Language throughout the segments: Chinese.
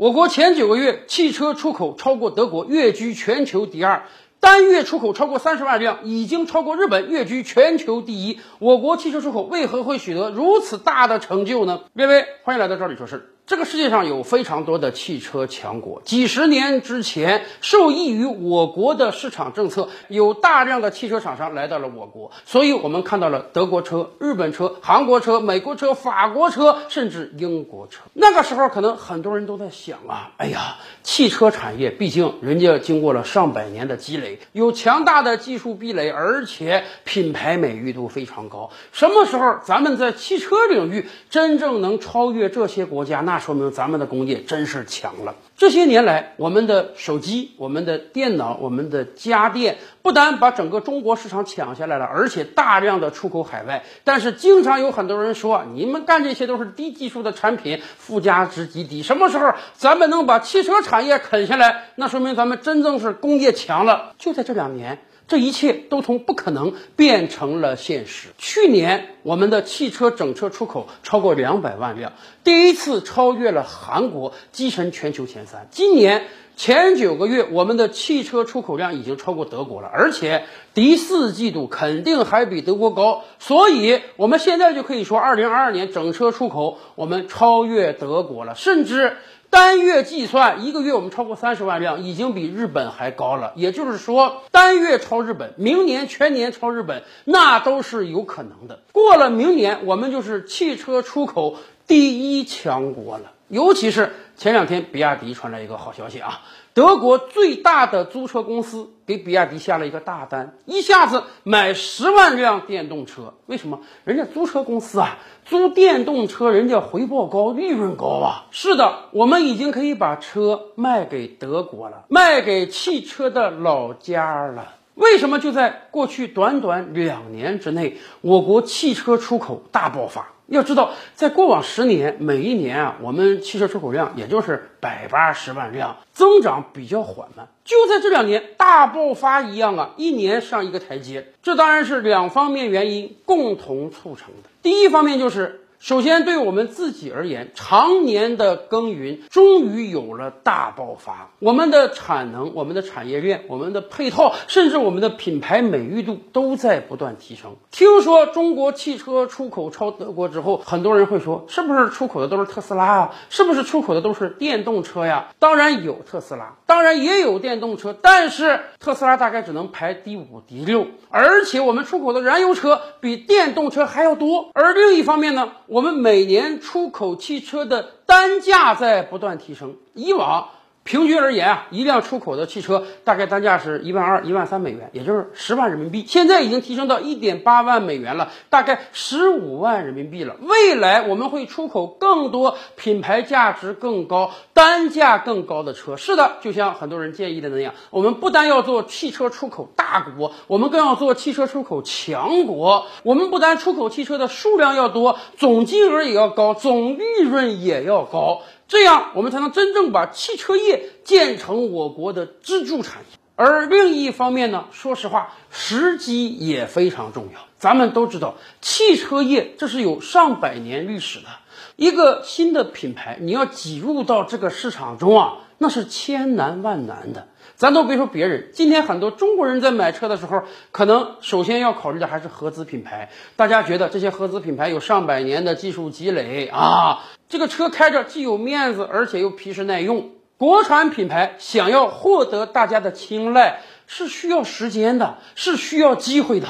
我国前九个月汽车出口超过德国，跃居全球第二。单月出口超过三十万辆，已经超过日本，跃居全球第一。我国汽车出口为何会取得如此大的成就呢？各位，欢迎来到这里说事儿。这个世界上有非常多的汽车强国，几十年之前，受益于我国的市场政策，有大量的汽车厂商来到了我国，所以我们看到了德国车、日本车、韩国车、美国车、法国车，甚至英国车。那个时候，可能很多人都在想啊，哎呀，汽车产业毕竟人家经过了上百年的积累，有强大的技术壁垒，而且品牌美誉度非常高。什么时候咱们在汽车领域真正能超越这些国家？那说明咱们的工业真是强了。这些年来，我们的手机、我们的电脑、我们的家电，不但把整个中国市场抢下来了，而且大量的出口海外。但是，经常有很多人说，你们干这些都是低技术的产品，附加值极低。什么时候咱们能把汽车产业啃下来？那说明咱们真正是工业强了。就在这两年。这一切都从不可能变成了现实。去年，我们的汽车整车出口超过两百万辆，第一次超越了韩国，跻身全球前三。今年前九个月，我们的汽车出口量已经超过德国了，而且第四季度肯定还比德国高。所以，我们现在就可以说，二零二二年整车出口我们超越德国了，甚至。单月计算，一个月我们超过三十万辆，已经比日本还高了。也就是说，单月超日本，明年全年超日本，那都是有可能的。过了明年，我们就是汽车出口第一强国了。尤其是前两天，比亚迪传来一个好消息啊。德国最大的租车公司给比亚迪下了一个大单，一下子买十万辆电动车。为什么？人家租车公司啊，租电动车，人家回报高，利润高啊。是的，我们已经可以把车卖给德国了，卖给汽车的老家了。为什么就在过去短短两年之内，我国汽车出口大爆发？要知道，在过往十年，每一年啊，我们汽车出口量也就是百八十万辆，增长比较缓慢。就在这两年，大爆发一样啊，一年上一个台阶。这当然是两方面原因共同促成的。第一方面就是。首先，对我们自己而言，常年的耕耘终于有了大爆发。我们的产能、我们的产业链、我们的配套，甚至我们的品牌美誉度都在不断提升。听说中国汽车出口超德国之后，很多人会说，是不是出口的都是特斯拉啊？是不是出口的都是电动车呀？当然有特斯拉，当然也有电动车，但是特斯拉大概只能排第五、第六。而且我们出口的燃油车比电动车还要多。而另一方面呢？我们每年出口汽车的单价在不断提升，以往。平均而言啊，一辆出口的汽车大概单价是一万二、一万三美元，也就是十万人民币。现在已经提升到一点八万美元了，大概十五万人民币了。未来我们会出口更多品牌价值更高、单价更高的车。是的，就像很多人建议的那样，我们不单要做汽车出口大国，我们更要做汽车出口强国。我们不单出口汽车的数量要多，总金额也要高，总利润也要高。这样，我们才能真正把汽车业建成我国的支柱产业。而另一方面呢，说实话，时机也非常重要。咱们都知道，汽车业这是有上百年历史的一个新的品牌，你要挤入到这个市场中啊，那是千难万难的。咱都别说别人，今天很多中国人在买车的时候，可能首先要考虑的还是合资品牌。大家觉得这些合资品牌有上百年的技术积累啊。这个车开着既有面子，而且又皮实耐用。国产品牌想要获得大家的青睐，是需要时间的，是需要机会的。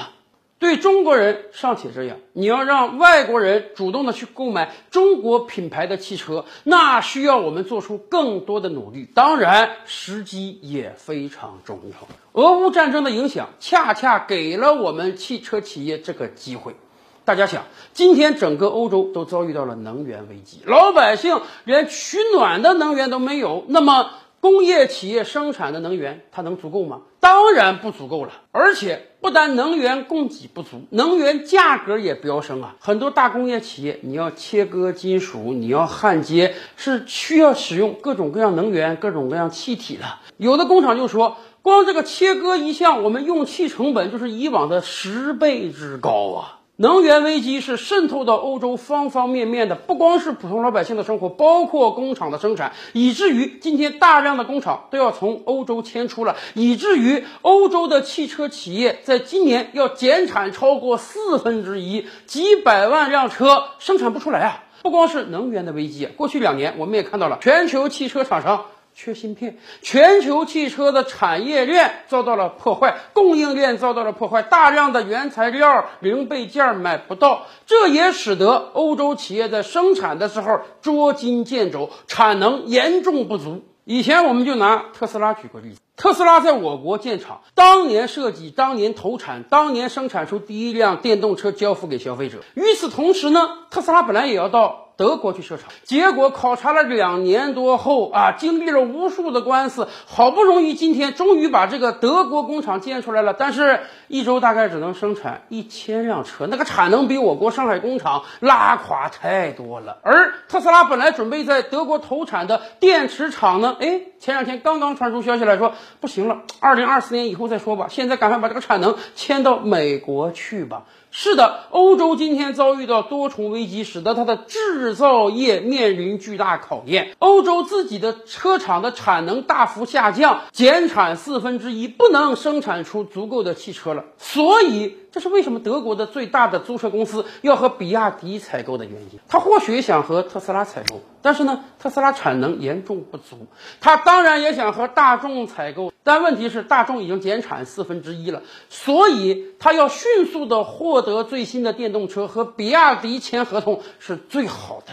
对中国人尚且这样，你要让外国人主动的去购买中国品牌的汽车，那需要我们做出更多的努力。当然，时机也非常重要。俄乌战争的影响，恰恰给了我们汽车企业这个机会。大家想，今天整个欧洲都遭遇到了能源危机，老百姓连取暖的能源都没有。那么，工业企业生产的能源它能足够吗？当然不足够了。而且，不但能源供给不足，能源价格也飙升啊！很多大工业企业，你要切割金属，你要焊接，是需要使用各种各样能源、各种各样气体的。有的工厂就说，光这个切割一项，我们用气成本就是以往的十倍之高啊！能源危机是渗透到欧洲方方面面的，不光是普通老百姓的生活，包括工厂的生产，以至于今天大量的工厂都要从欧洲迁出了，以至于欧洲的汽车企业在今年要减产超过四分之一，几百万辆车生产不出来啊！不光是能源的危机，过去两年我们也看到了全球汽车厂商。缺芯片，全球汽车的产业链遭到了破坏，供应链遭到了破坏，大量的原材料、零配件买不到，这也使得欧洲企业在生产的时候捉襟见肘，产能严重不足。以前我们就拿特斯拉举个例子，特斯拉在我国建厂，当年设计，当年投产，当年生产出第一辆电动车交付给消费者。与此同时呢，特斯拉本来也要到。德国去设厂，结果考察了两年多后啊，经历了无数的官司，好不容易今天终于把这个德国工厂建出来了。但是，一周大概只能生产一千辆车，那个产能比我国上海工厂拉垮太多了。而特斯拉本来准备在德国投产的电池厂呢，哎，前两天刚刚传出消息来说，不行了，二零二四年以后再说吧，现在赶快把这个产能迁到美国去吧。是的，欧洲今天遭遇到多重危机，使得它的制造业面临巨大考验。欧洲自己的车厂的产能大幅下降，减产四分之一，不能生产出足够的汽车了。所以，这是为什么德国的最大的租车公司要和比亚迪采购的原因。他或许想和特斯拉采购，但是呢，特斯拉产能严重不足。他当然也想和大众采购，但问题是大众已经减产四分之一了，所以他要迅速的获。得最新的电动车和比亚迪签合同是最好的，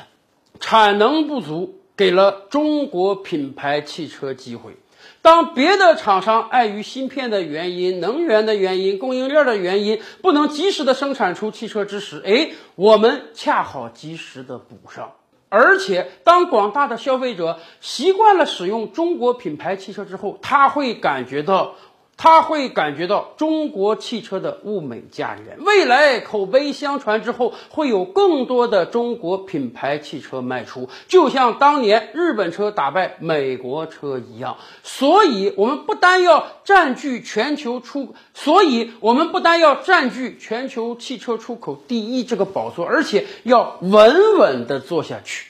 产能不足给了中国品牌汽车机会。当别的厂商碍于芯片的原因、能源的原因、供应链的原因，不能及时的生产出汽车之时，哎，我们恰好及时的补上。而且，当广大的消费者习惯了使用中国品牌汽车之后，他会感觉到。他会感觉到中国汽车的物美价廉，未来口碑相传之后，会有更多的中国品牌汽车卖出，就像当年日本车打败美国车一样。所以，我们不单要占据全球出，所以我们不单要占据全球汽车出口第一这个宝座，而且要稳稳的做下去。